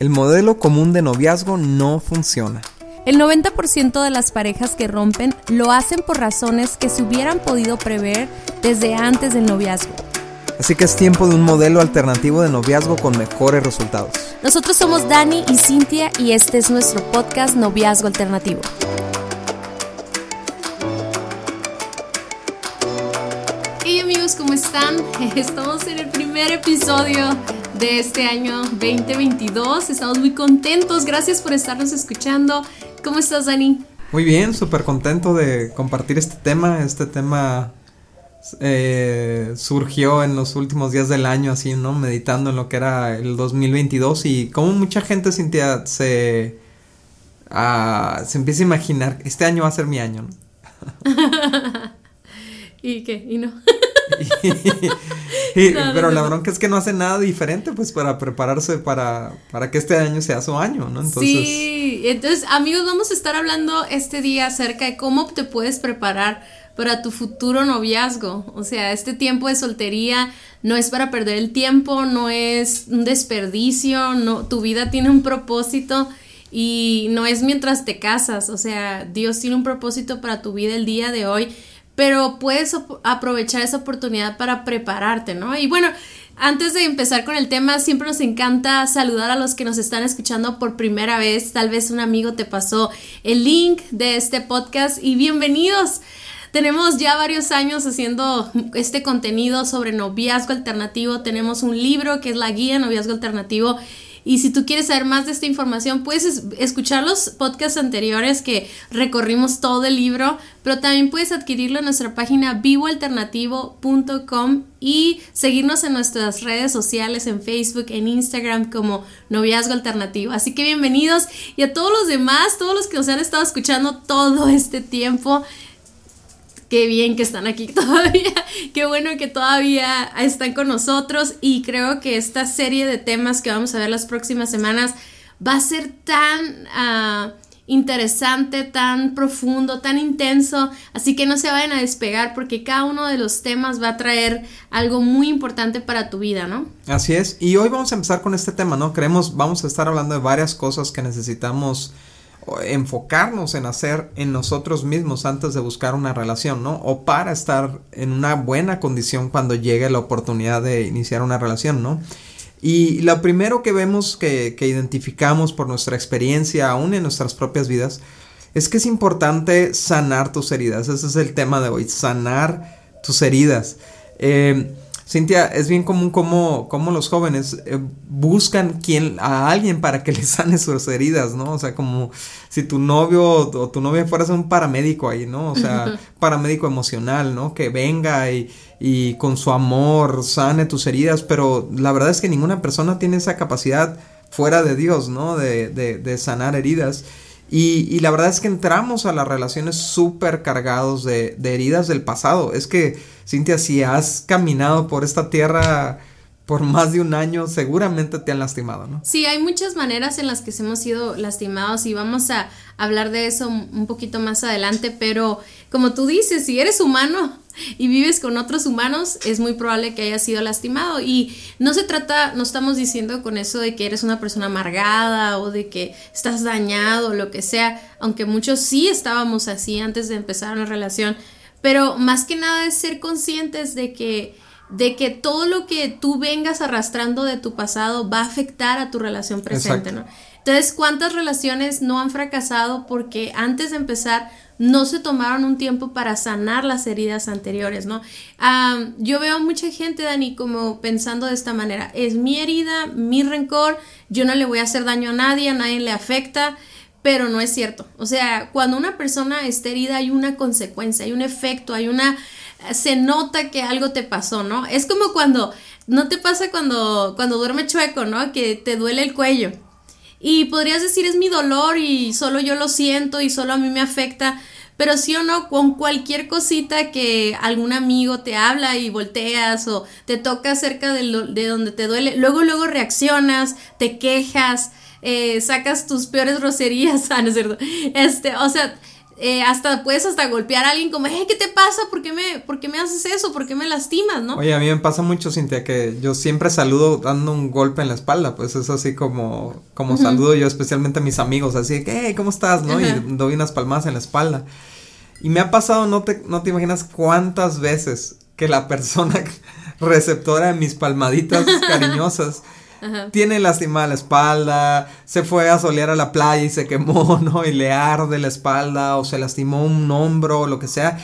El modelo común de noviazgo no funciona. El 90% de las parejas que rompen lo hacen por razones que se hubieran podido prever desde antes del noviazgo. Así que es tiempo de un modelo alternativo de noviazgo con mejores resultados. Nosotros somos Dani y Cintia y este es nuestro podcast Noviazgo Alternativo. Hey amigos, ¿cómo están? Estamos en el primer episodio de este año 2022. Estamos muy contentos. Gracias por estarnos escuchando. ¿Cómo estás, Dani? Muy bien, súper contento de compartir este tema. Este tema eh, surgió en los últimos días del año, así, ¿no? Meditando en lo que era el 2022 y como mucha gente sentía, se, ah, se empieza a imaginar, este año va a ser mi año, ¿no? ¿Y qué? ¿Y no? pero la bronca es que no hace nada diferente pues para prepararse para, para que este año sea su año, ¿no? Entonces... Sí, entonces amigos vamos a estar hablando este día acerca de cómo te puedes preparar para tu futuro noviazgo. O sea, este tiempo de soltería no es para perder el tiempo, no es un desperdicio, no, tu vida tiene un propósito y no es mientras te casas. O sea, Dios tiene un propósito para tu vida el día de hoy pero puedes aprovechar esa oportunidad para prepararte, ¿no? Y bueno, antes de empezar con el tema, siempre nos encanta saludar a los que nos están escuchando por primera vez. Tal vez un amigo te pasó el link de este podcast y bienvenidos. Tenemos ya varios años haciendo este contenido sobre noviazgo alternativo. Tenemos un libro que es la guía noviazgo alternativo y si tú quieres saber más de esta información, puedes escuchar los podcasts anteriores que recorrimos todo el libro, pero también puedes adquirirlo en nuestra página vivoalternativo.com y seguirnos en nuestras redes sociales, en Facebook, en Instagram como Noviazgo Alternativo. Así que bienvenidos y a todos los demás, todos los que nos han estado escuchando todo este tiempo qué bien que están aquí todavía, qué bueno que todavía están con nosotros y creo que esta serie de temas que vamos a ver las próximas semanas va a ser tan ah, interesante, tan profundo, tan intenso, así que no se vayan a despegar porque cada uno de los temas va a traer algo muy importante para tu vida, ¿no? Así es, y hoy vamos a empezar con este tema, ¿no? Creemos, vamos a estar hablando de varias cosas que necesitamos enfocarnos en hacer en nosotros mismos antes de buscar una relación, ¿no? O para estar en una buena condición cuando llegue la oportunidad de iniciar una relación, ¿no? Y lo primero que vemos que, que identificamos por nuestra experiencia, aún en nuestras propias vidas, es que es importante sanar tus heridas. Ese es el tema de hoy, sanar tus heridas. Eh, Cintia, es bien común como, como los jóvenes eh, buscan quien, a alguien para que les sane sus heridas, ¿no? O sea, como si tu novio o tu novia fuera un paramédico ahí, ¿no? O sea, paramédico emocional, ¿no? Que venga y, y con su amor sane tus heridas, pero la verdad es que ninguna persona tiene esa capacidad fuera de Dios, ¿no? De, de, de sanar heridas. Y, la verdad es que entramos a las relaciones súper cargados de, de, heridas del pasado. Es que, Cintia, si has caminado por esta tierra por más de un año, seguramente te han lastimado, ¿no? Sí, hay muchas maneras en las que hemos sido lastimados y vamos a hablar de eso un poquito más adelante, pero como tú dices, si eres humano, y vives con otros humanos, es muy probable que hayas sido lastimado. Y no se trata, no estamos diciendo con eso de que eres una persona amargada o de que estás dañado o lo que sea, aunque muchos sí estábamos así antes de empezar una relación. Pero más que nada es ser conscientes de que de que todo lo que tú vengas arrastrando de tu pasado va a afectar a tu relación presente, ¿no? Entonces, ¿cuántas relaciones no han fracasado porque antes de empezar no se tomaron un tiempo para sanar las heridas anteriores, ¿no? yo veo a mucha gente, Dani, como pensando de esta manera, es mi herida, mi rencor, yo no le voy a hacer daño a nadie, a nadie le afecta, pero no es cierto. O sea, cuando una persona está herida hay una consecuencia, hay un efecto, hay una... se nota que algo te pasó, ¿no? Es como cuando, no te pasa cuando, cuando duerme chueco, ¿no? Que te duele el cuello y podrías decir es mi dolor y solo yo lo siento y solo a mí me afecta. Pero sí o no, con cualquier cosita que algún amigo te habla y volteas o te toca cerca de, donde te duele, luego, luego reaccionas, te quejas, eh, sacas tus peores groserías, ah, no es cierto. Este, o sea, eh, hasta puedes hasta golpear a alguien como, hey, ¿qué te pasa? ¿Por qué, me, ¿Por qué me haces eso? ¿Por qué me lastimas? ¿no? Oye, a mí me pasa mucho, Cintia, que yo siempre saludo dando un golpe en la espalda, pues es así como, como saludo yo especialmente a mis amigos, así que, hey, ¿cómo estás? ¿no? Y doy unas palmadas en la espalda. Y me ha pasado, no te, no te imaginas cuántas veces que la persona receptora de mis palmaditas cariñosas tiene lastimada la espalda, se fue a solear a la playa y se quemó, ¿no? Y le arde la espalda o se lastimó un hombro o lo que sea.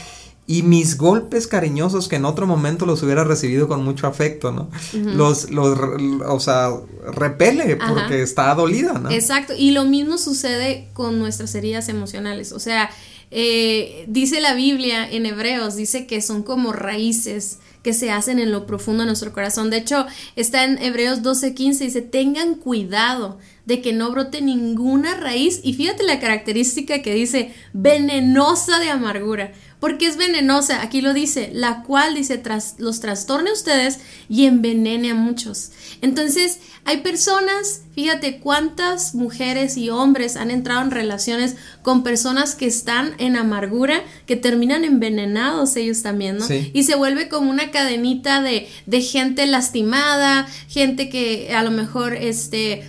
Y mis golpes cariñosos que en otro momento los hubiera recibido con mucho afecto, ¿no? Los, los, o sea, repele porque está dolida, ¿no? Exacto. Y lo mismo sucede con nuestras heridas emocionales. O sea, eh, dice la Biblia en Hebreos, dice que son como raíces que se hacen en lo profundo de nuestro corazón. De hecho, está en Hebreos 12:15, dice, tengan cuidado de que no brote ninguna raíz. Y fíjate la característica que dice, venenosa de amargura. Porque es venenosa, aquí lo dice, la cual dice, tras, los trastorne a ustedes y envenene a muchos. Entonces, hay personas, fíjate cuántas mujeres y hombres han entrado en relaciones con personas que están en amargura, que terminan envenenados ellos también, ¿no? Y se vuelve como una cadenita de, de gente lastimada, gente que a lo mejor, este,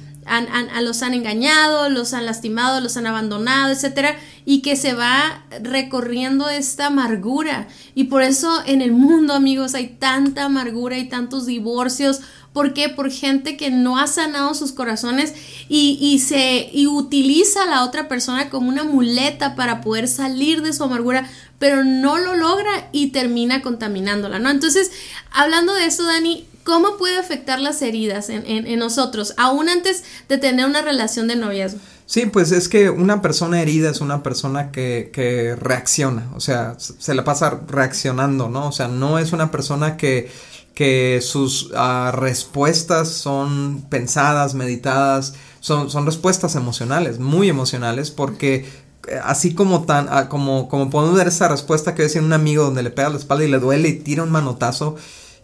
los han engañado, los han lastimado, los han abandonado, etcétera, y que se va recorriendo esta amargura. Y por eso en el mundo, amigos, hay tanta amargura y tantos divorcios. ¿Por qué? Por gente que no ha sanado sus corazones y, y se y utiliza a la otra persona como una muleta para poder salir de su amargura, pero no lo logra y termina contaminándola, ¿no? Entonces, hablando de esto, Dani, ¿Cómo puede afectar las heridas en, nosotros, aún antes de tener una relación de noviazgo? Sí, pues es que una persona herida es una persona que, reacciona, o sea, se la pasa reaccionando, ¿no? O sea, no es una persona que, que sus ah, respuestas son pensadas, meditadas, son, respuestas emocionales, muy emocionales, porque eh, así como tan, ah, como, como podemos ver esa respuesta que decía un amigo donde le pega la espalda y le duele y tira un manotazo,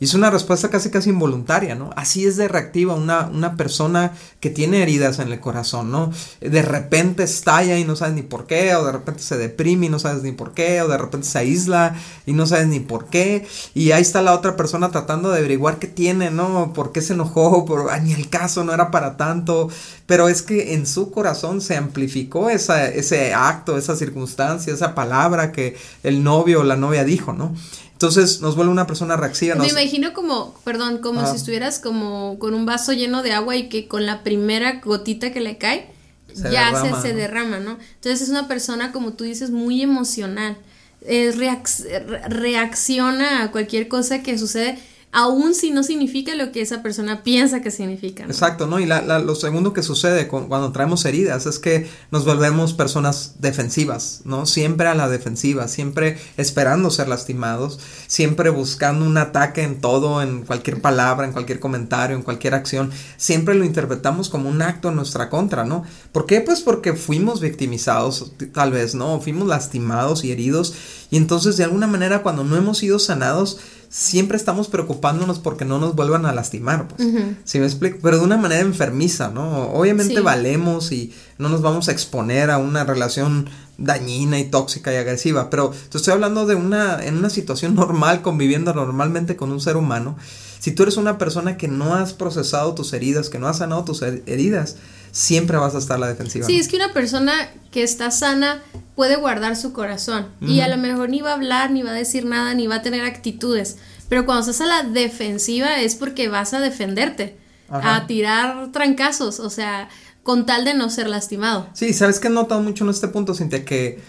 y es una respuesta casi casi involuntaria, ¿no? Así es de reactiva una, una persona que tiene heridas en el corazón, ¿no? De repente estalla y no sabes ni por qué, o de repente se deprime y no sabes ni por qué, o de repente se aísla y no sabes ni por qué. Y ahí está la otra persona tratando de averiguar qué tiene, ¿no? ¿Por qué se enojó? Por, ah, ni el caso, no era para tanto. Pero es que en su corazón se amplificó ese acto, esa circunstancia, esa palabra que el novio o la novia dijo, ¿no? Entonces nos vuelve una persona reactiva. Me imagino como, perdón, como si estuvieras como con un vaso lleno de agua y que con la primera gotita que le cae, ya se, se derrama, ¿no? Entonces es una persona, como tú dices, muy emocional. Es reacciona a cualquier cosa que sucede aún si no significa lo que esa persona piensa que significa. Exacto, ¿no? Y la, lo segundo que sucede cuando traemos heridas es que nos volvemos personas defensivas, ¿no? Siempre a la defensiva, siempre esperando ser lastimados, siempre buscando un ataque en todo, en cualquier palabra, en cualquier comentario, en cualquier acción, siempre lo interpretamos como un acto en nuestra contra, ¿no? ¿Por qué? Pues porque fuimos victimizados, tal vez, ¿no? Fuimos lastimados y heridos y entonces de alguna manera cuando no hemos sido sanados, siempre estamos preocupándonos porque no nos vuelvan a lastimar, pues. ¿Sí me explico? Pero de una manera enfermiza, ¿no? Obviamente valemos y no nos vamos a exponer a una relación dañina y tóxica y agresiva, pero te estoy hablando de una en una situación normal conviviendo normalmente con un ser humano. Si tú eres una persona que no has procesado tus heridas, que no has sanado tus heridas, siempre vas a estar a la defensiva. Sí, es que una persona que está sana puede guardar su corazón y a lo mejor ni va a hablar, ni va a decir nada, ni va a tener actitudes. Pero cuando estás a la defensiva es porque vas a defenderte, a tirar trancazos, o sea, con tal de no ser lastimado. Sí, ¿sabes que he notado mucho en este punto, Cintia? Que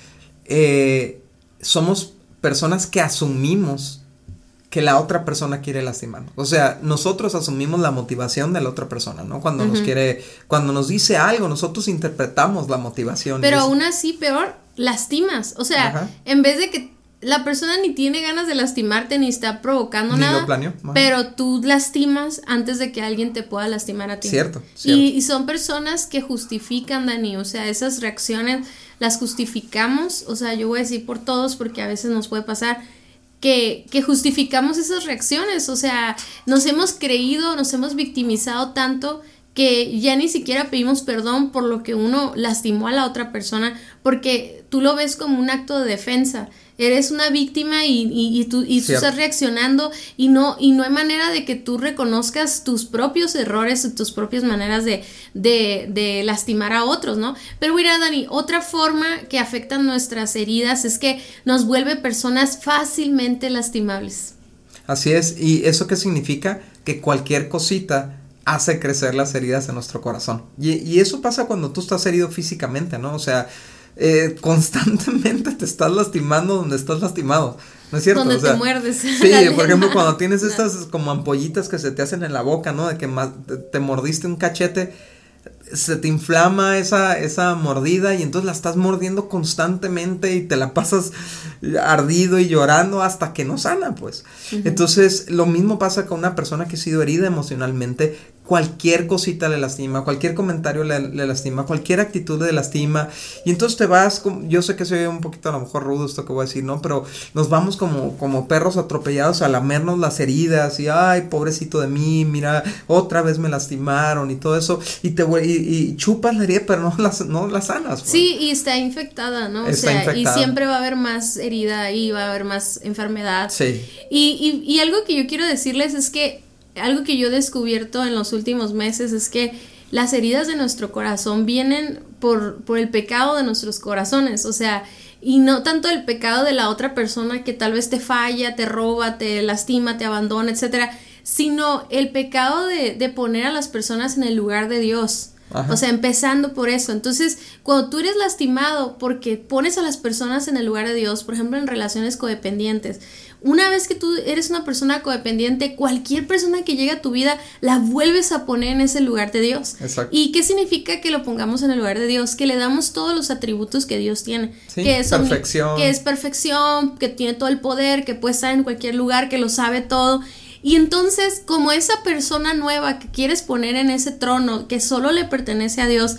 eh, somos personas que asumimos que la otra persona quiere lastimarnos. O sea, nosotros asumimos la motivación de la otra persona, ¿no? Cuando nos quiere, cuando nos dice algo, nosotros interpretamos la motivación. Pero aún así, peor, lastimas. O sea, en vez de que la persona ni tiene ganas de lastimarte ni está provocando ni nada. Lo planeó. Pero tú lastimas antes de que alguien te pueda lastimar a ti. Cierto. cierto. Y, y, son personas que justifican, Dani. O sea, esas reacciones las justificamos. O sea, yo voy a decir por todos porque a veces nos puede pasar que, justificamos esas reacciones. O sea, nos hemos creído, nos hemos victimizado tanto que ya ni siquiera pedimos perdón por lo que uno lastimó a la otra persona, porque tú lo ves como un acto de defensa. Eres una víctima y, y, tú, y tú estás reaccionando y no, y no hay manera de que tú reconozcas tus propios errores y tus propias maneras de, de, de lastimar a otros, ¿no? Pero mira, Dani, otra forma que afecta nuestras heridas es que nos vuelve personas fácilmente lastimables. Así es, ¿y eso qué significa? Que cualquier cosita hace crecer las heridas de nuestro corazón. Y, eso pasa cuando tú estás herido físicamente, ¿no? O sea, eh, constantemente te estás lastimando donde estás lastimado. ¿No es cierto? Donde te muerdes. Sí, por ejemplo, cuando tienes estas como ampollitas que se te hacen en la boca, ¿no? De que te mordiste un cachete se te inflama esa, esa mordida y entonces la estás mordiendo constantemente y te la pasas ardido y llorando hasta que no sana, pues. Entonces, lo mismo pasa con una persona que ha sido herida emocionalmente, cualquier cosita le lastima, cualquier comentario le, lastima, cualquier actitud le lastima. Y entonces te vas, yo sé que soy un poquito a lo mejor rudo esto que voy a decir, ¿no? Pero nos vamos como, como perros atropellados a lamernos las heridas y, ay, pobrecito de mí, mira, otra vez me lastimaron y todo eso. Y te y, chupas la herida, pero no la, no la sanas. Pues. Sí, y está infectada, ¿no? o sea, y siempre va a haber más herida y va a haber más enfermedad. Sí. Y, y, y algo que yo quiero decirles es que algo que yo he descubierto en los últimos meses es que las heridas de nuestro corazón vienen por, por el pecado de nuestros corazones, o sea, y no tanto el pecado de la otra persona que tal vez te falla, te roba, te lastima, te abandona, etcétera, sino el pecado de, de poner a las personas en el lugar de Dios. O sea, empezando por eso. Entonces, cuando tú eres lastimado porque pones a las personas en el lugar de Dios, por ejemplo, en relaciones codependientes, una vez que tú eres una persona codependiente, cualquier persona que llegue a tu vida la vuelves a poner en ese lugar de Dios. Exacto. ¿Y qué significa que lo pongamos en el lugar de Dios? Que le damos todos los atributos que Dios tiene. que es perfección. Que es perfección, que tiene todo el poder, que puede estar en cualquier lugar, que lo sabe todo. Y entonces, como esa persona nueva que quieres poner en ese trono, que solo le pertenece a Dios,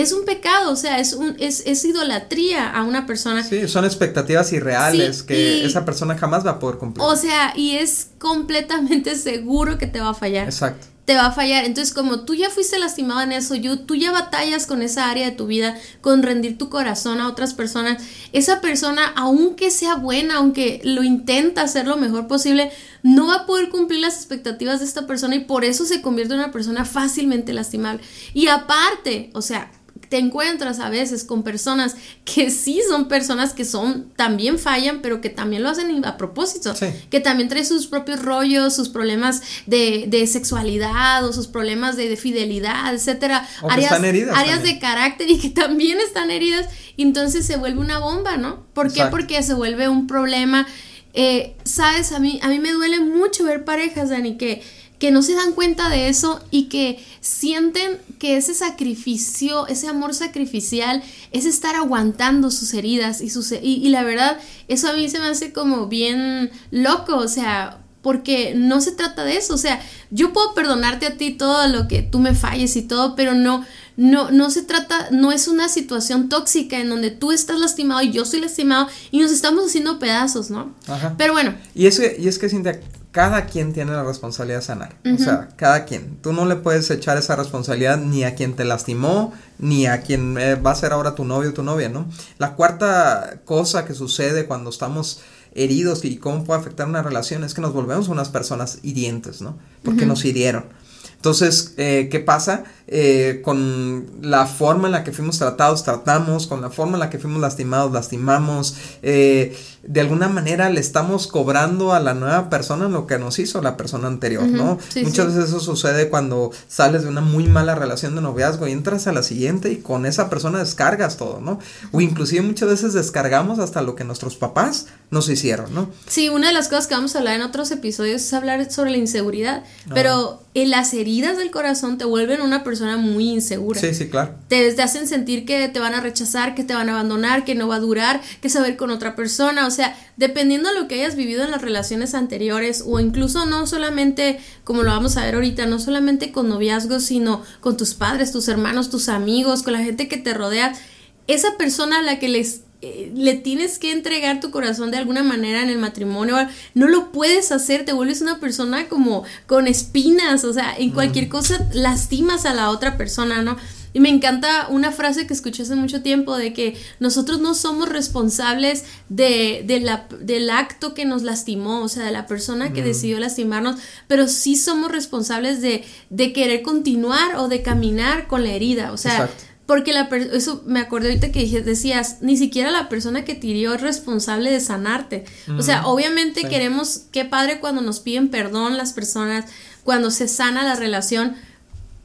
es un pecado, o sea, es, un, es, es idolatría a una persona. Sí, son expectativas irreales que esa persona jamás va a poder cumplir. O sea, y es completamente seguro que te va a fallar. Exacto. Te va a fallar. Entonces, como tú ya fuiste lastimado en eso, yo, tú ya batallas con esa área de tu vida, con rendir tu corazón a otras personas, esa persona, aunque sea buena, aunque lo intenta hacer lo mejor posible, no va a poder cumplir las expectativas de esta persona y por eso se convierte en una persona fácilmente lastimable. Y aparte, o sea, te encuentras a veces con personas que sí son personas que son, también fallan, pero que también lo hacen a propósito, que también traen sus propios rollos, sus problemas de, de sexualidad o sus problemas de, fidelidad, etcétera, áreas, áreas de carácter y que también están heridas, y entonces se vuelve una bomba, ¿no? ¿Por qué? Porque se vuelve un problema. Eh, Sabes, a mí, a mí me duele mucho ver parejas, Dani, que que no se dan cuenta de eso y que sienten que ese sacrificio, ese amor sacrificial, es estar aguantando sus heridas y, sus, y, la verdad, eso a mí se me hace como bien loco, o sea, porque no se trata de eso, o sea, yo puedo perdonarte a ti todo lo que tú me falles y todo, pero no, no, no se trata, no es una situación tóxica en donde tú estás lastimado y yo estoy lastimado y nos estamos haciendo pedazos, ¿no? Ajá. Pero bueno. Y, eso, y es que, Cintia, cada quien tiene la responsabilidad de sanar. O sea, cada quien. Tú no le puedes echar esa responsabilidad ni a quien te lastimó, ni a quien eh, va a ser ahora tu novio o tu novia, ¿no? La cuarta cosa que sucede cuando estamos heridos y cómo puede afectar una relación es que nos volvemos unas personas hirientes, ¿no? Porque nos hirieron. Entonces, eh, ¿qué pasa? Eh, con la forma en la que fuimos tratados, tratamos, con la forma en la que fuimos lastimados, lastimamos, eh, de alguna manera le estamos cobrando a la nueva persona lo que nos hizo la persona anterior, ¿no? Muchas veces eso sucede cuando sales de una muy mala relación de noviazgo y entras a la siguiente y con esa persona descargas todo, ¿no? O inclusive muchas veces descargamos hasta lo que nuestros papás nos hicieron, ¿no? Sí, una de las cosas que vamos a hablar en otros episodios es hablar sobre la inseguridad, pero en las heridas del corazón te vuelven una persona muy insegura. Sí, sí, claro. Te, hacen sentir que te van a rechazar, que te van a abandonar, que no va a durar, que se va a ir con otra persona. O sea, dependiendo de lo que hayas vivido en las relaciones anteriores o incluso no solamente, como lo vamos a ver ahorita, no solamente con noviazgos, sino con tus padres, tus hermanos, tus amigos, con la gente que te rodea. Esa persona a la que les eh, le tienes que entregar tu corazón de alguna manera en el matrimonio, no lo puedes hacer, te vuelves una persona como con espinas, o sea, en cualquier cosa lastimas a la otra persona, ¿no? Y me encanta una frase que escuché hace mucho tiempo de que nosotros no somos responsables de, la, del acto que nos lastimó, o sea, de la persona que decidió lastimarnos, pero sí somos responsables de, de, querer continuar o de caminar con la herida, o sea, porque la eso me acordé ahorita que decías, ni siquiera la persona que te hirió es responsable de sanarte. O sea, obviamente queremos, qué padre cuando nos piden perdón las personas, cuando se sana la relación,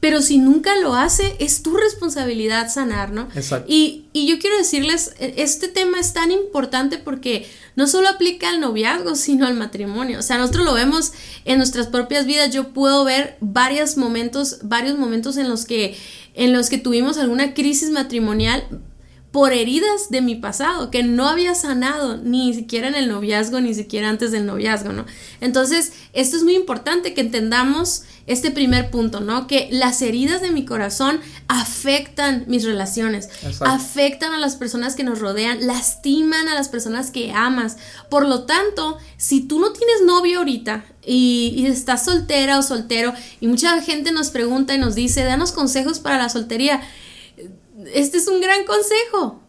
pero si nunca lo hace, es tu responsabilidad sanar, ¿no? Exacto. Y, y, yo quiero decirles, e, este tema es tan importante porque no solo aplica al noviazgo, sino al matrimonio. O sea, nosotros lo vemos en nuestras propias vidas. Yo puedo ver varios momentos, varios momentos en los que en los que tuvimos alguna crisis matrimonial por heridas de mi pasado que no había sanado ni siquiera en el noviazgo ni siquiera antes del noviazgo, ¿no? Entonces, esto es muy importante que entendamos este primer punto, ¿no? Que las heridas de mi corazón afectan mis relaciones, afectan a las personas que nos rodean, lastiman a las personas que amas. Por lo tanto, si tú no tienes novio ahorita y, y, estás soltera o soltero y mucha gente nos pregunta y nos dice, danos consejos para la soltería, este es un gran consejo.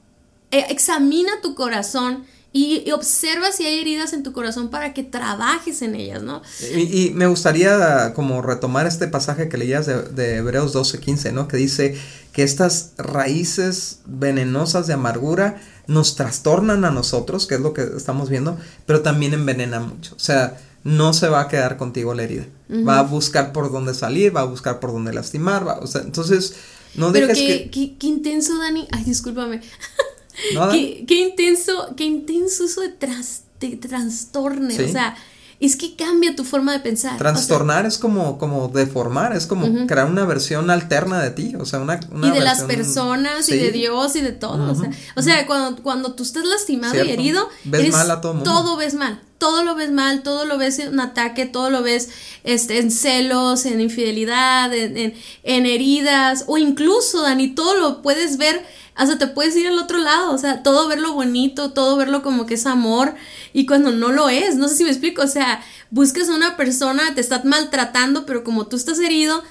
Eh, examina tu corazón y, observa si hay heridas en tu corazón para que trabajes en ellas, ¿no? Y, me gustaría como retomar este pasaje que leías de, de Hebreos 12:15, ¿no? Que dice que estas raíces venenosas de amargura nos trastornan a nosotros, que es lo que estamos viendo, pero también envenenan mucho. O sea, no se va a quedar contigo la herida. Va a buscar por dónde salir, va a buscar por dónde lastimar, va, o sea, entonces no Pero qué, que... qué, intenso, Dani. Ay, discúlpame. qué, qué, intenso, qué intenso eso de, tras, de trastorne. O sea, es que cambia tu forma de pensar. Trastornar es como, como deformar, es como crear una versión alterna de ti, o sea, una, una Y de las personas y de Dios y de todo, o sea, o sea cuando, cuando tú estás lastimado y herido, ves mal a todo mundo. Todo ves mal, todo lo ves mal, todo lo ves en un ataque, todo lo ves este, en celos, en infidelidad, en, en, en heridas, o incluso, Dani, todo lo puedes ver hasta te puedes ir al otro lado, o sea, todo verlo bonito, todo verlo como que es amor y cuando no lo es, no sé si me explico, o sea, buscas a una persona, te está maltratando, pero como tú estás herido,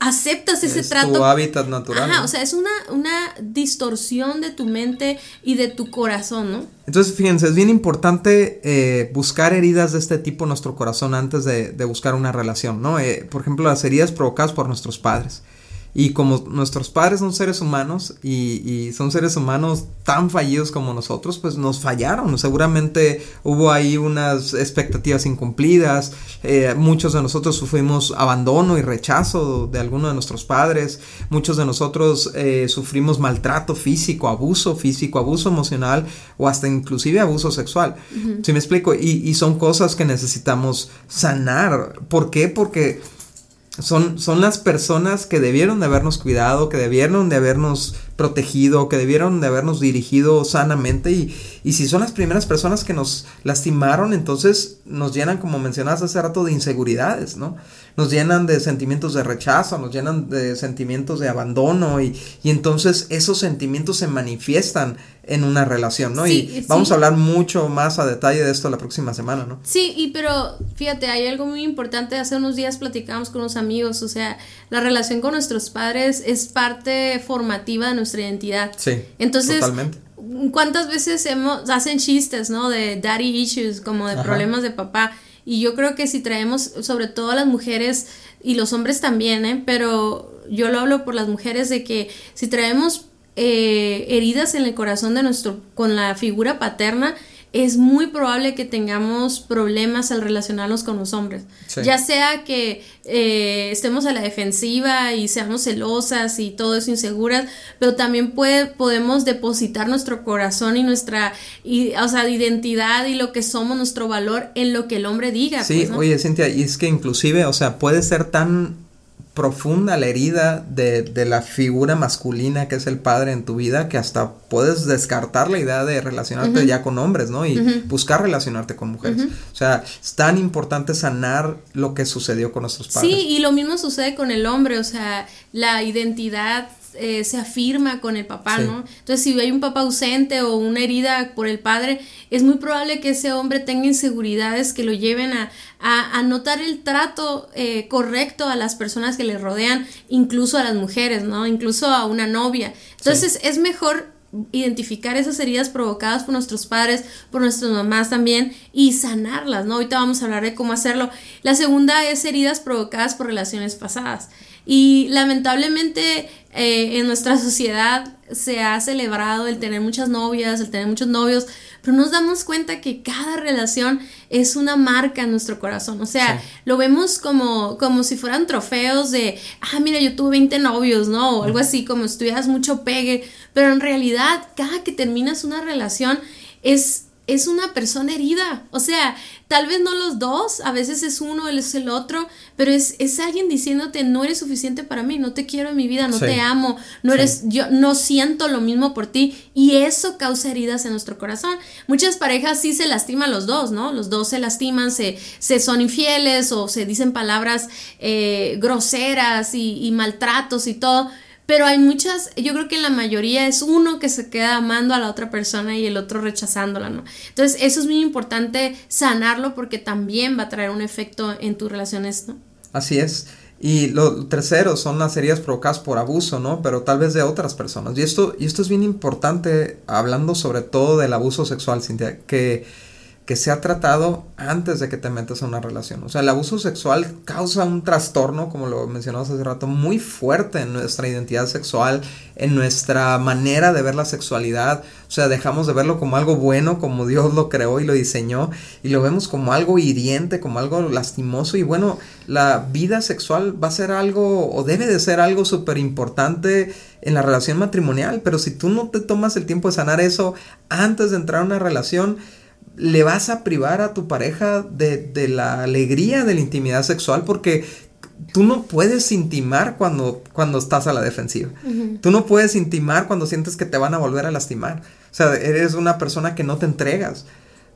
aceptas ese es trato. Tu hábitat natural. Ajá, o sea, es una, una distorsión de tu mente y de tu corazón, ¿no? Entonces, fíjense, es bien importante eh, buscar heridas de este tipo en nuestro corazón antes de, de buscar una relación, ¿no? Eh, por ejemplo, las heridas provocadas por nuestros padres. Y como nuestros padres son seres humanos y, son seres humanos tan fallidos como nosotros, pues nos fallaron. Seguramente hubo ahí unas expectativas incumplidas. Eh, muchos de nosotros sufrimos abandono y rechazo de alguno de nuestros padres. Muchos de nosotros eh, sufrimos maltrato físico, abuso físico, abuso emocional o hasta inclusive abuso sexual. ¿Sí me explico? Y, y son cosas que necesitamos sanar. ¿Por qué? Porque son, son las personas que debieron de habernos cuidado, que debieron de habernos protegido, que debieron de habernos dirigido sanamente y, y si son las primeras personas que nos lastimaron, entonces nos llenan, como mencionabas hace rato, de inseguridades, ¿no? Nos llenan de sentimientos de rechazo, nos llenan de sentimientos de abandono y, y entonces esos sentimientos se manifiestan en una relación, ¿no? y vamos a hablar mucho más a detalle de esto la próxima semana, ¿no? Sí, y pero fíjate, hay algo muy importante, hace unos días platicamos con unos amigos, o sea, la relación con nuestros padres es parte formativa de nuestra identidad. Sí. Entonces, totalmente. ¿cuántas veces hemos, hacen chistes, ¿no? De daddy issues, como de problemas de papá? Y yo creo que si traemos, sobre todo las mujeres y los hombres también, ¿eh? Pero yo lo hablo por las mujeres de que si traemos eh, heridas en el corazón de nuestro, con la figura paterna, es muy probable que tengamos problemas al relacionarnos con los hombres. Ya sea que eh, estemos a la defensiva y seamos celosas y todo eso inseguras, pero también puede, podemos depositar nuestro corazón y nuestra y, o sea, identidad y lo que somos, nuestro valor en lo que el hombre diga. Sí, pues, oye, Cintia, y es que inclusive, o sea, puede ser tan profunda la herida de, de, la figura masculina que es el padre en tu vida que hasta puedes descartar la idea de relacionarte ya con hombres, ¿no? Y buscar relacionarte con mujeres. O sea, es tan importante sanar lo que sucedió con nuestros padres. Sí, y lo mismo sucede con el hombre, o sea, la identidad eh, se afirma con el papá, ¿no? Entonces, si hay un papá ausente o una herida por el padre, es muy probable que ese hombre tenga inseguridades que lo lleven a, a, notar el trato eh, correcto a las personas que le rodean, incluso a las mujeres, ¿no? Incluso a una novia. Entonces, es mejor identificar esas heridas provocadas por nuestros padres, por nuestras mamás también y sanarlas, ¿no? Ahorita vamos a hablar de cómo hacerlo. La segunda es heridas provocadas por relaciones pasadas. Y lamentablemente eh, en nuestra sociedad se ha celebrado el tener muchas novias, el tener muchos novios, pero nos damos cuenta que cada relación es una marca en nuestro corazón. O sea, lo vemos como, como si fueran trofeos de, ah, mira, yo tuve 20 novios, ¿no? O algo así, como si tuvieras mucho pegue, pero en realidad cada que terminas una relación es es una persona herida. O sea, tal vez no los dos, a veces es uno, él es el otro, pero es, es alguien diciéndote, no eres suficiente para mí, no te quiero en mi vida, no te amo, no eres, yo no siento lo mismo por ti. Y eso causa heridas en nuestro corazón. Muchas parejas sí se lastiman los dos, ¿no? Los dos se lastiman, se, se son infieles o se dicen palabras eh, groseras y, y maltratos y todo pero hay muchas, yo creo que la mayoría es uno que se queda amando a la otra persona y el otro rechazándola, ¿no? Entonces eso es muy importante sanarlo porque también va a traer un efecto en tus relaciones, ¿no? Así es. Y lo tercero son las heridas provocadas por abuso, ¿no? Pero tal vez de otras personas. Y esto, y esto es bien importante, hablando sobre todo del abuso sexual, Cintia, que que se ha tratado antes de que te metas a una relación. O sea, el abuso sexual causa un trastorno, como lo mencionamos hace rato, muy fuerte en nuestra identidad sexual, en nuestra manera de ver la sexualidad. O sea, dejamos de verlo como algo bueno, como Dios lo creó y lo diseñó, y lo vemos como algo hiriente, como algo lastimoso. Y bueno, la vida sexual va a ser algo, o debe de ser algo súper importante en la relación matrimonial, pero si tú no te tomas el tiempo de sanar eso antes de entrar a una relación, le vas a privar a tu pareja de, la alegría de la intimidad sexual porque tú no puedes intimar cuando, cuando estás a la defensiva. Tú no puedes intimar cuando sientes que te van a volver a lastimar. O sea, eres una persona que no te entregas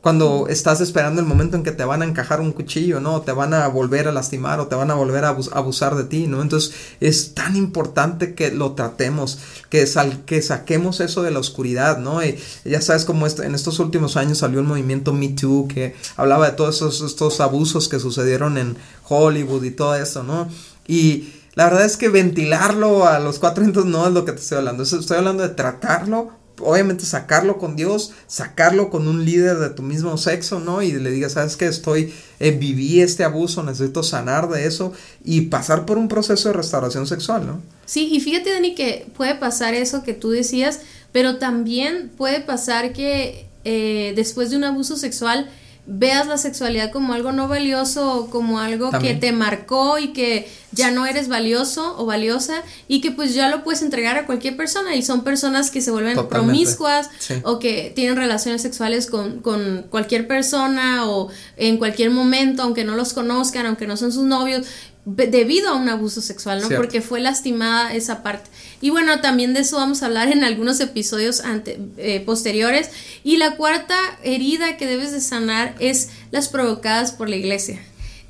cuando estás esperando el momento en que te van a encajar un cuchillo, ¿no? te van a volver a lastimar o te van a volver a abusar de ti, ¿no? Entonces es tan importante que lo tratemos, que, sal que saquemos eso de la oscuridad, ¿no? Y ya sabes cómo en estos últimos años salió un movimiento Me Too que hablaba de todos esos, estos abusos que sucedieron en Hollywood y todo eso, ¿no? Y la verdad es que ventilarlo a los cuatro vientos no es lo que te estoy hablando, estoy hablando de tratarlo obviamente sacarlo con Dios, sacarlo con un líder de tu mismo sexo, ¿no? Y le digas, sabes que estoy, eh, viví este abuso, necesito sanar de eso y pasar por un proceso de restauración sexual, ¿no? Sí, y fíjate, Dani, que puede pasar eso que tú decías, pero también puede pasar que eh, después de un abuso sexual, veas la sexualidad como algo no valioso, como algo que te marcó y que ya no eres valioso o valiosa y que pues ya lo puedes entregar a cualquier persona y son personas que se vuelven promiscuas o que tienen relaciones sexuales con, con, cualquier persona o en cualquier momento, aunque no los conozcan, aunque no son sus novios debido a un abuso sexual, ¿no? Porque fue lastimada esa parte. Y bueno, también de eso vamos a hablar en algunos episodios ante, eh, posteriores. Y la cuarta herida que debes de sanar es las provocadas por la iglesia.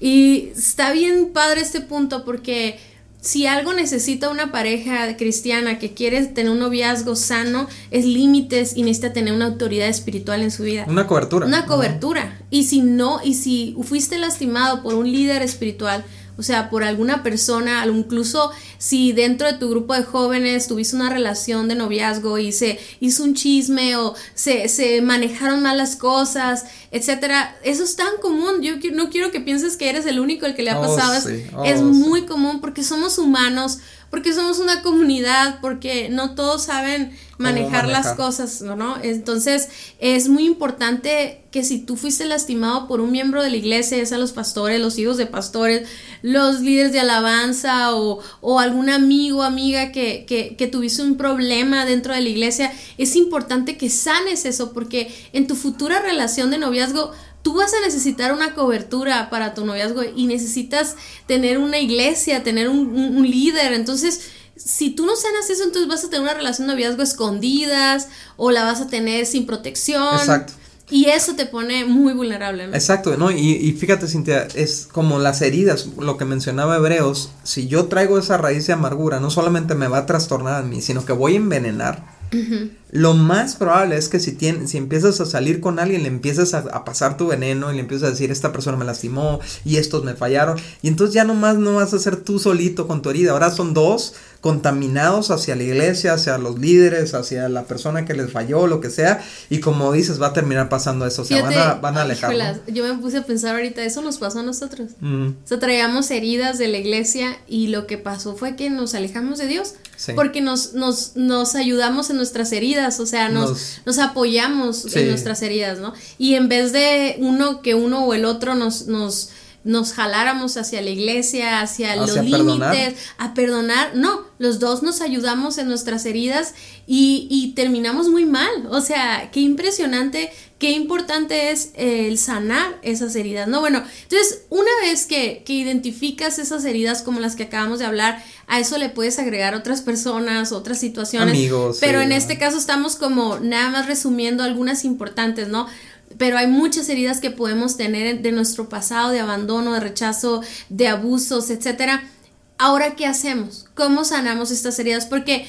Y está bien padre este punto porque si algo necesita una pareja cristiana que quiere tener un noviazgo sano, es límites y necesita tener una autoridad espiritual en su vida. Una cobertura. Una cobertura. Y si no, y si fuiste lastimado por un líder espiritual, o sea, por alguna persona, incluso si dentro de tu grupo de jóvenes tuviste una relación de noviazgo y se hizo un chisme o se, se manejaron malas cosas, etcétera, eso es tan común. Yo no quiero que pienses que eres el único el que le ha oh, pasado. es, oh, muy común porque somos humanos porque somos una comunidad, porque no todos saben manejar, las cosas, ¿no? Entonces es muy importante que si tú fuiste lastimado por un miembro de la iglesia, ya sea los pastores, los hijos de pastores, los líderes de alabanza o, o algún amigo, amiga que, que, que tuviste un problema dentro de la iglesia, es importante que sanes eso porque en tu futura relación de noviazgo tú vas a necesitar una cobertura para tu noviazgo y necesitas tener una iglesia, tener un, líder. Entonces, si tú no sanas eso, entonces vas a tener una relación de noviazgo escondidas o la vas a tener sin protección. Exacto. Y eso te pone muy vulnerable. ¿no? Exacto, ¿no? Y, y, fíjate, Cintia, es como las heridas, lo que mencionaba Hebreos, si yo traigo esa raíz de amargura, no solamente me va a trastornar a mí, sino que voy a envenenar lo más probable es que si, si empiezas a salir con alguien, le empiezas a, pasar tu veneno y le empiezas a decir, esta persona me lastimó y estos me fallaron. Y entonces ya nomás no vas a ser tú solito con tu herida. Ahora son dos contaminados hacia la iglesia, hacia los líderes, hacia la persona que les falló, lo que sea. Y como dices, va a terminar pasando eso. O sea, van a, van a alejar. Yo me puse a pensar ahorita, eso nos pasó a nosotros. O sea, traíamos heridas de la iglesia y lo que pasó fue que nos alejamos de Dios. Porque nos, nos, nos ayudamos en nuestras heridas, o sea, nos, nos, apoyamos en nuestras heridas, ¿no? Y en vez de uno que uno o el otro nos, nos nos jaláramos hacia la iglesia, hacia, los límites, a perdonar. No, los dos nos ayudamos en nuestras heridas y, y, terminamos muy mal. O sea, qué impresionante, qué importante es el sanar esas heridas, ¿no? Bueno, entonces, una vez que, que identificas esas heridas como las que acabamos de hablar, a eso le puedes agregar otras personas, otras situaciones. Amigos. Pero en este caso estamos como nada más resumiendo algunas importantes, ¿no? Pero hay muchas heridas que podemos tener de nuestro pasado, de abandono, de rechazo, de abusos, etcétera. Ahora, ¿qué hacemos? ¿Cómo sanamos estas heridas? Porque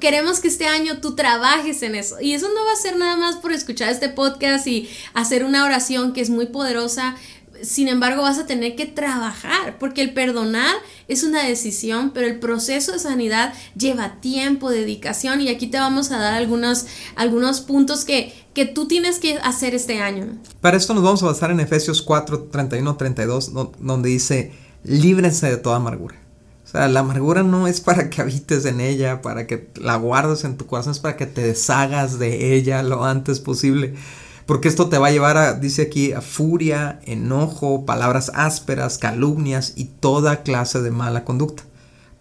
queremos que este año tú trabajes en eso. Y eso no va a ser nada más por escuchar este podcast y hacer una oración que es muy poderosa, sin embargo, vas a tener que trabajar, porque el perdonar es una decisión, pero el proceso de sanidad lleva tiempo, dedicación, y aquí te vamos a dar algunos, algunos puntos que, que tú tienes que hacer este año. Para esto nos vamos a basar en Efesios 4, 31, 32, donde dice, líbrense de toda amargura. O sea, la amargura no es para que habites en ella, para que la guardes en tu corazón, es para que te deshagas de ella lo antes posible porque esto te va a llevar a, dice aquí, a furia, enojo, palabras ásperas, calumnias y toda clase de mala conducta.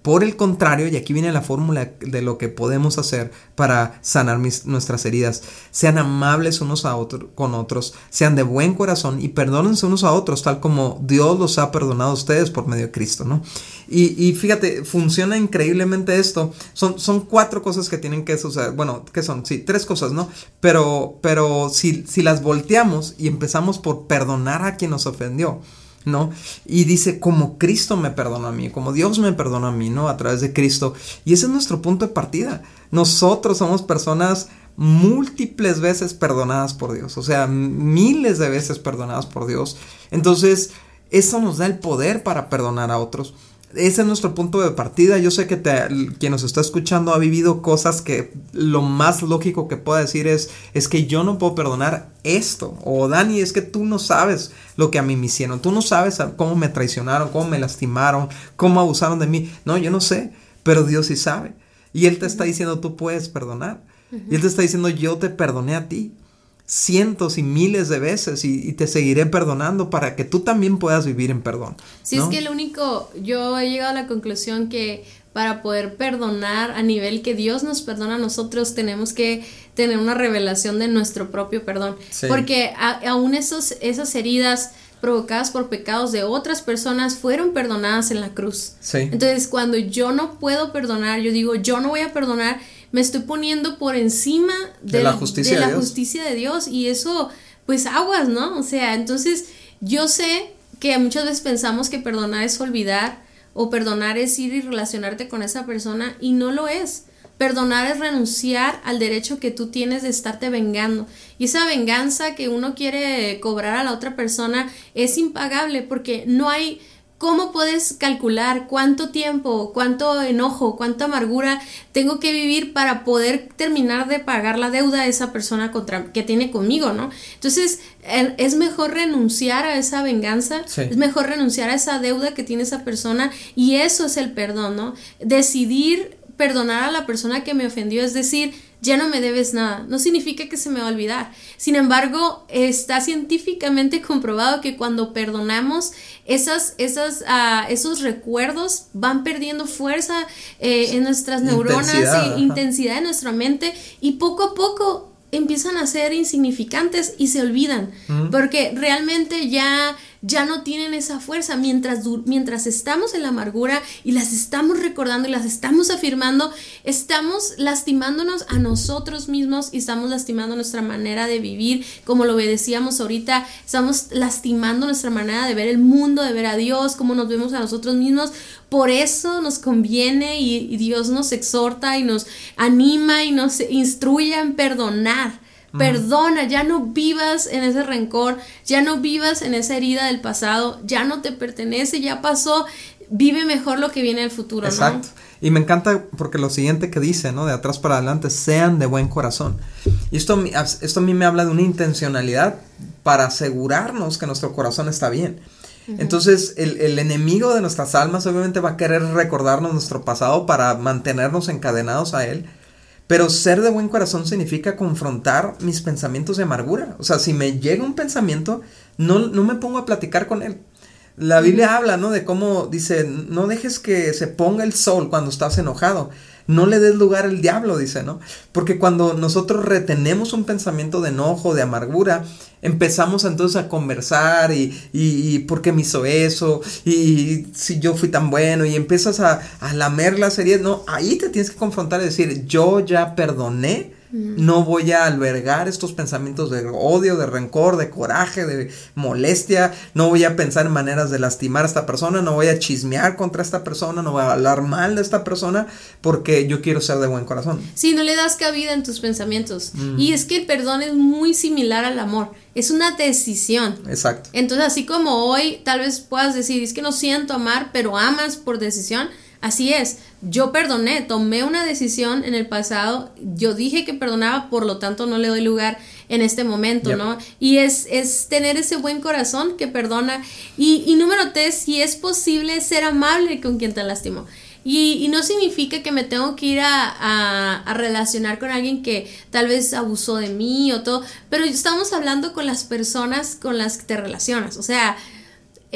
Por el contrario, y aquí viene la fórmula de lo que podemos hacer para sanar nuestras heridas, sean amables unos a otros con otros, sean de buen corazón y perdónense unos a otros, tal como Dios los ha perdonado a ustedes por medio de Cristo, ¿no? Y, fíjate, funciona increíblemente esto. Son, son cuatro cosas que tienen que suceder. Bueno, ¿qué son? Sí, tres cosas, ¿no? Pero, pero si, si las volteamos y empezamos por perdonar a quien nos ofendió, ¿no? Y dice, como Cristo me perdonó a mí, como Dios me perdonó a mí, ¿no? A través de Cristo. Y ese es nuestro punto de partida. Nosotros somos personas múltiples veces perdonadas por Dios, o sea, miles de veces perdonadas por Dios. Entonces, eso nos da el poder para perdonar a otros ese es nuestro punto de partida. Yo sé que quien nos está escuchando ha vivido cosas que lo más lógico que puedo decir es, es que yo no puedo perdonar esto. O Dani, es que tú no sabes lo que a mí me hicieron. Tú no sabes cómo me traicionaron, cómo me lastimaron, cómo abusaron de mí. No, yo no sé, pero Dios sí sabe. Y Él te está diciendo, tú puedes perdonar. Y Él te está diciendo, yo te perdoné a ti cientos y miles de veces y, te seguiré perdonando para que tú también puedas vivir en perdón. Sí, es que lo único, yo he llegado a la conclusión que para poder perdonar a nivel que Dios nos perdona a nosotros, tenemos que tener una revelación de nuestro propio perdón. Porque aún esos, esas heridas provocadas por pecados de otras personas fueron perdonadas en la cruz. Entonces, cuando yo no puedo perdonar, yo digo, yo no voy a perdonar me estoy poniendo por encima de, la, justicia, de, la justicia de Dios y eso, pues aguas, ¿no? O sea, entonces yo sé que muchas veces pensamos que perdonar es olvidar o perdonar es ir y relacionarte con esa persona y no lo es. Perdonar es renunciar al derecho que tú tienes de estarte vengando. Y esa venganza que uno quiere cobrar a la otra persona es impagable porque no hay ¿Cómo puedes calcular cuánto tiempo, cuánto enojo, cuánta amargura tengo que vivir para poder terminar de pagar la deuda a esa persona contra, que tiene conmigo, ¿no? Entonces, es mejor renunciar a esa venganza, es mejor renunciar a esa deuda que tiene esa persona y eso es el perdón, ¿no? Decidir perdonar a la persona que me ofendió, es decir, ya no me debes nada. No significa que se me va a olvidar. Sin embargo, está científicamente comprobado que cuando perdonamos, esas, esas, uh, esos recuerdos van perdiendo fuerza eh, en nuestras neuronas e intensidad en nuestra mente y poco a poco empiezan a ser insignificantes y se olvidan, porque realmente ya ya no tienen esa fuerza. Mientras, mientras estamos en la amargura y las estamos recordando y las estamos afirmando, estamos lastimándonos a nosotros mismos y estamos lastimando nuestra manera de vivir, como lo decíamos ahorita, estamos lastimando nuestra manera de ver el mundo, de ver a Dios, cómo nos vemos a nosotros mismos. Por eso nos conviene y, Dios nos exhorta y nos anima y nos instruye en perdonar Perdona, ya no vivas en ese rencor, ya no vivas en esa herida del pasado, ya no te pertenece, ya pasó, vive mejor lo que viene el futuro. Exacto. Y me encanta porque lo siguiente que dice, ¿no? De atrás para adelante, sean de buen corazón. Y esto, esto a mí me habla de una intencionalidad para asegurarnos que nuestro corazón está bien. Entonces, el, el, enemigo de nuestras almas obviamente va a querer recordarnos nuestro pasado para mantenernos encadenados a él. Pero ser de buen corazón significa confrontar mis pensamientos de amargura. O sea, si me llega un pensamiento, no, no me pongo a platicar con él. La Biblia habla, ¿no? De cómo dice, no dejes que se ponga el sol cuando estás enojado no le des lugar al diablo, dice, ¿no? Porque cuando nosotros retenemos un pensamiento de enojo, de amargura, empezamos entonces a conversar y, y, por qué me hizo eso y, si yo fui tan bueno y empiezas a, a lamer las heridas, no, ahí te tienes que confrontar y decir, yo ya perdoné no voy a albergar estos pensamientos de odio, de rencor, de coraje, de molestia. No voy a pensar en maneras de lastimar a esta persona. No voy a chismear contra esta persona. No voy a hablar mal de esta persona porque yo quiero ser de buen corazón. Sí, no le das cabida en tus pensamientos. Y es que el perdón es muy similar al amor. Es una decisión. Exacto. Entonces, así como hoy tal vez puedas decir, es que no siento amar, pero amas por decisión Así es, yo perdoné, tomé una decisión en el pasado, yo dije que perdonaba, por lo tanto no le doy lugar en este momento, ¿no? Y es, es tener ese buen corazón que perdona. Y, número tres, si es posible ser amable con quien te lastimó. Y, no significa que me tengo que ir a, a, relacionar con alguien que tal vez abusó de mí o todo, pero estamos hablando con las personas con las que te relacionas. O sea,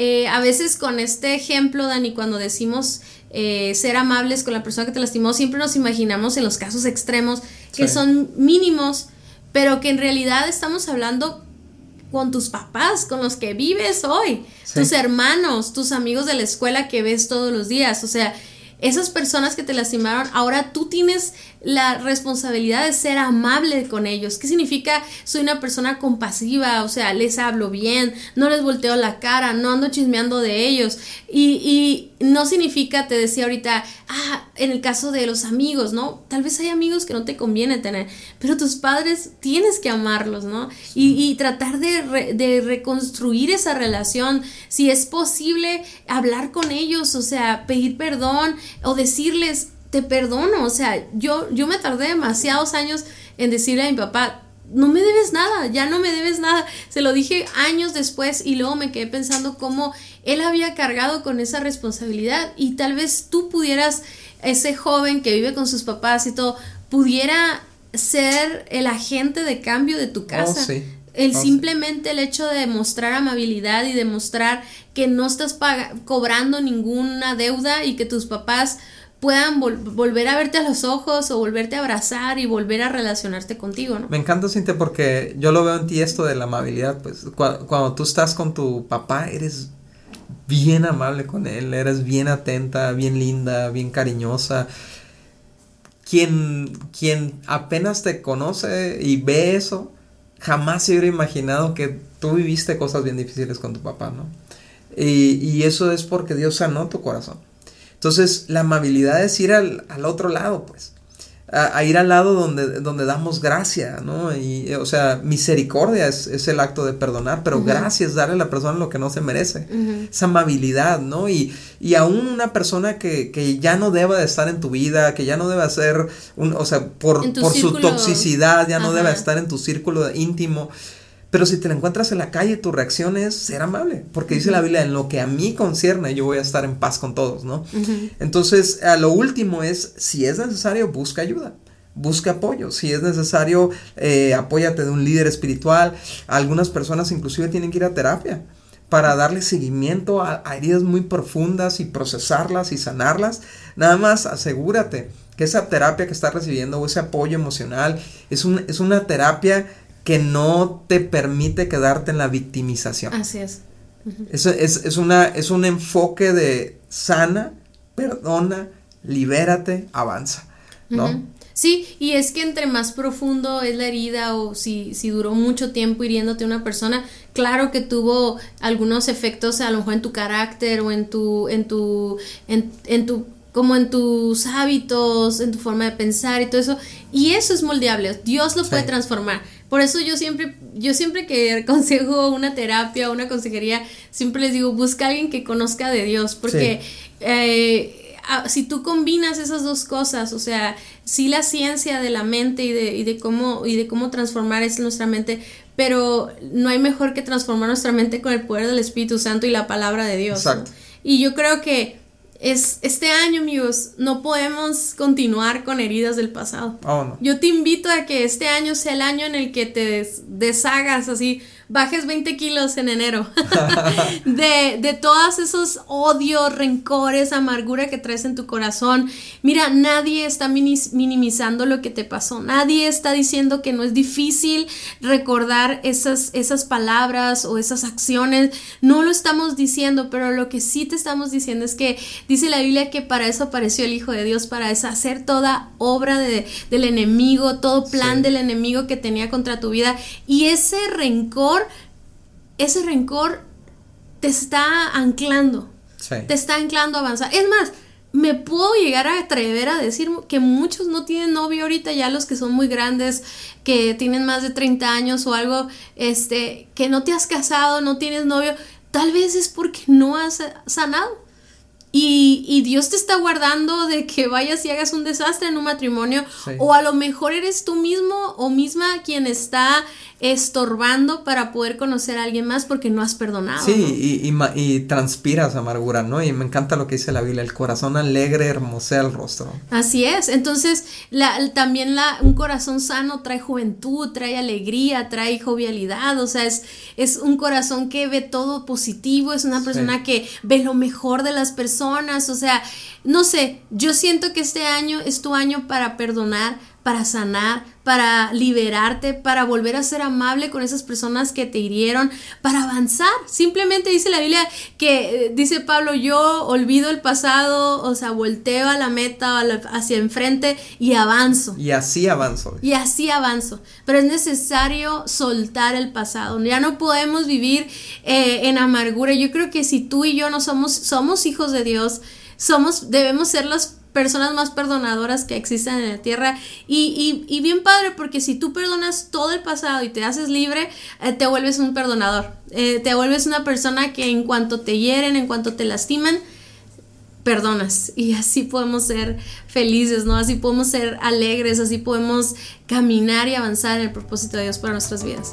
eh, a veces con este ejemplo, Dani, cuando decimos eh, ser amables con la persona que te lastimó, siempre nos imaginamos en los casos extremos que son mínimos, pero que en realidad estamos hablando con tus papás, con los que vives hoy, tus hermanos, tus amigos de la escuela que ves todos los días, o sea, esas personas que te lastimaron, ahora tú tienes la responsabilidad de ser amable con ellos. ¿Qué significa? Soy una persona compasiva, o sea, les hablo bien, no les volteo la cara, no ando chismeando de ellos. Y, no significa, te decía ahorita, ah, en el caso de los amigos, ¿no? Tal vez hay amigos que no te conviene tener, pero tus padres tienes que amarlos, ¿no? Y, tratar de reconstruir esa relación, si es posible, hablar con ellos, o sea, pedir perdón o decirles, te perdono, o sea, yo, yo me tardé demasiados años en decirle a mi papá, no me debes nada, ya no me debes nada. Se lo dije años después y luego me quedé pensando cómo él había cargado con esa responsabilidad y tal vez tú pudieras, ese joven que vive con sus papás y todo, pudiera ser el agente de cambio de tu oh, casa. El oh, simplemente el hecho de mostrar amabilidad y demostrar que no estás cobrando ninguna deuda y que tus papás puedan volver a verte a los ojos o volverte a abrazar y volver a relacionarte contigo, ¿no? Me encanta, Cintia, porque yo lo veo en ti esto de la amabilidad, pues cuando tú estás con tu papá, eres bien amable con él, eres bien atenta, bien linda, bien cariñosa. Quien, quien apenas te conoce y ve eso, jamás se hubiera imaginado que tú viviste cosas bien difíciles con tu papá, ¿no? Y, y eso es porque Dios sanó tu corazón. Entonces, la amabilidad es ir al, otro lado, pues. A, ir al lado donde, donde damos gracia, ¿no? Y, o sea, misericordia es, el acto de perdonar, pero gracia es darle a la persona lo que no se merece. Esa amabilidad, ¿no? Y, y aún una persona que, que, ya no deba de estar en tu vida, que ya no debe ser, un, o sea, por, por su toxicidad, ya no debe estar en tu círculo íntimo pero si te la encuentras en la calle, tu reacción es ser amable, porque dice la Biblia, en lo que a mí concierne, yo voy a estar en paz con todos, ¿no? Entonces, a lo último es, si es necesario, busca ayuda. Busca apoyo, si es necesario, eh, apóyate de un líder espiritual. Algunas personas inclusive tienen que ir a terapia para darle seguimiento a, heridas muy profundas y procesarlas y sanarlas. Nada más asegúrate que esa terapia que estás recibiendo o ese apoyo emocional es, un, es una terapia que no te permite quedarte en la victimización. Así es. es, es, una, es un enfoque de sana, perdona, libérate, avanza, ¿no? Sí, y es que entre más profundo es la herida o si, si duró mucho tiempo hiriéndote una persona, claro que tuvo algunos efectos a lo mejor en tu carácter o en tu, en tu, en, en tu como en tus hábitos, en tu forma de pensar y todo eso. Y eso es moldeable, Dios lo puede transformar. Por eso yo siempre, yo siempre que aconsejo una terapia o una consejería, siempre les digo, busca a alguien que conozca de Dios, porque eh, si tú combinas esas dos cosas, o sea, sí la ciencia de la mente y de, y de cómo, y de cómo transformar es nuestra mente, pero no hay mejor que transformar nuestra mente con el poder del Espíritu Santo y la palabra de Dios. Y yo creo que es este año, amigos, no podemos continuar con heridas del pasado. Oh, Yo te invito a que este año sea el año en el que te deshagas así bajes 20 kilos en enero. de, de todos esos odios, rencores, amargura que traes en tu corazón. Mira, nadie está minimizando lo que te pasó. Nadie está diciendo que no es difícil recordar esas, esas palabras o esas acciones. No lo estamos diciendo, pero lo que sí te estamos diciendo es que dice la Biblia que para eso apareció el Hijo de Dios, para deshacer toda obra de, del enemigo, todo plan del enemigo que tenía contra tu vida. Y ese rencor ese rencor te está anclando. Te está anclando a avanzar. Es más, me puedo llegar a atrever a decir que muchos no tienen novio ahorita, ya los que son muy grandes, que tienen más de 30 años o algo, este, que no te has casado, no tienes novio, tal vez es porque no has sanado. Y, y, Dios te está guardando de que vayas y hagas un desastre en un matrimonio. O a lo mejor eres tú mismo o misma quien está estorbando para poder conocer a alguien más porque no has perdonado. Sí, y, y, transpiras amargura, ¿no? Y me encanta lo que dice la Biblia, el corazón alegre hermosea el rostro. Así es, entonces la, también la, un corazón sano trae juventud, trae alegría, trae jovialidad, o sea, es, es un corazón que ve todo positivo, es una persona que ve lo mejor de las personas, o sea, no sé, yo siento que este año es tu año para perdonar, para sanar, para liberarte, para volver a ser amable con esas personas que te hirieron, para avanzar. Simplemente dice la Biblia que, eh, dice Pablo, yo olvido el pasado, o sea, volteo a la meta, hacia enfrente y avanzo. Y así avanzo. Y así avanzo. Pero es necesario soltar el pasado. Ya no podemos vivir eh, en amargura. Yo creo que si tú y yo no somos, somos hijos de Dios, somos, debemos ser las personas más perdonadoras que existen en la tierra y, y, bien padre porque si tú perdonas todo el pasado y te haces libre, eh, te vuelves un perdonador, eh, te vuelves una persona que en cuanto te hieren, en cuanto te lastiman, perdonas y así podemos ser felices, ¿no? Así podemos ser alegres, así podemos caminar y avanzar en el propósito de Dios para nuestras vidas.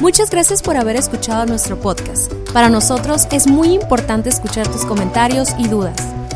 Muchas gracias por haber escuchado nuestro podcast. Para nosotros es muy importante escuchar tus comentarios y dudas.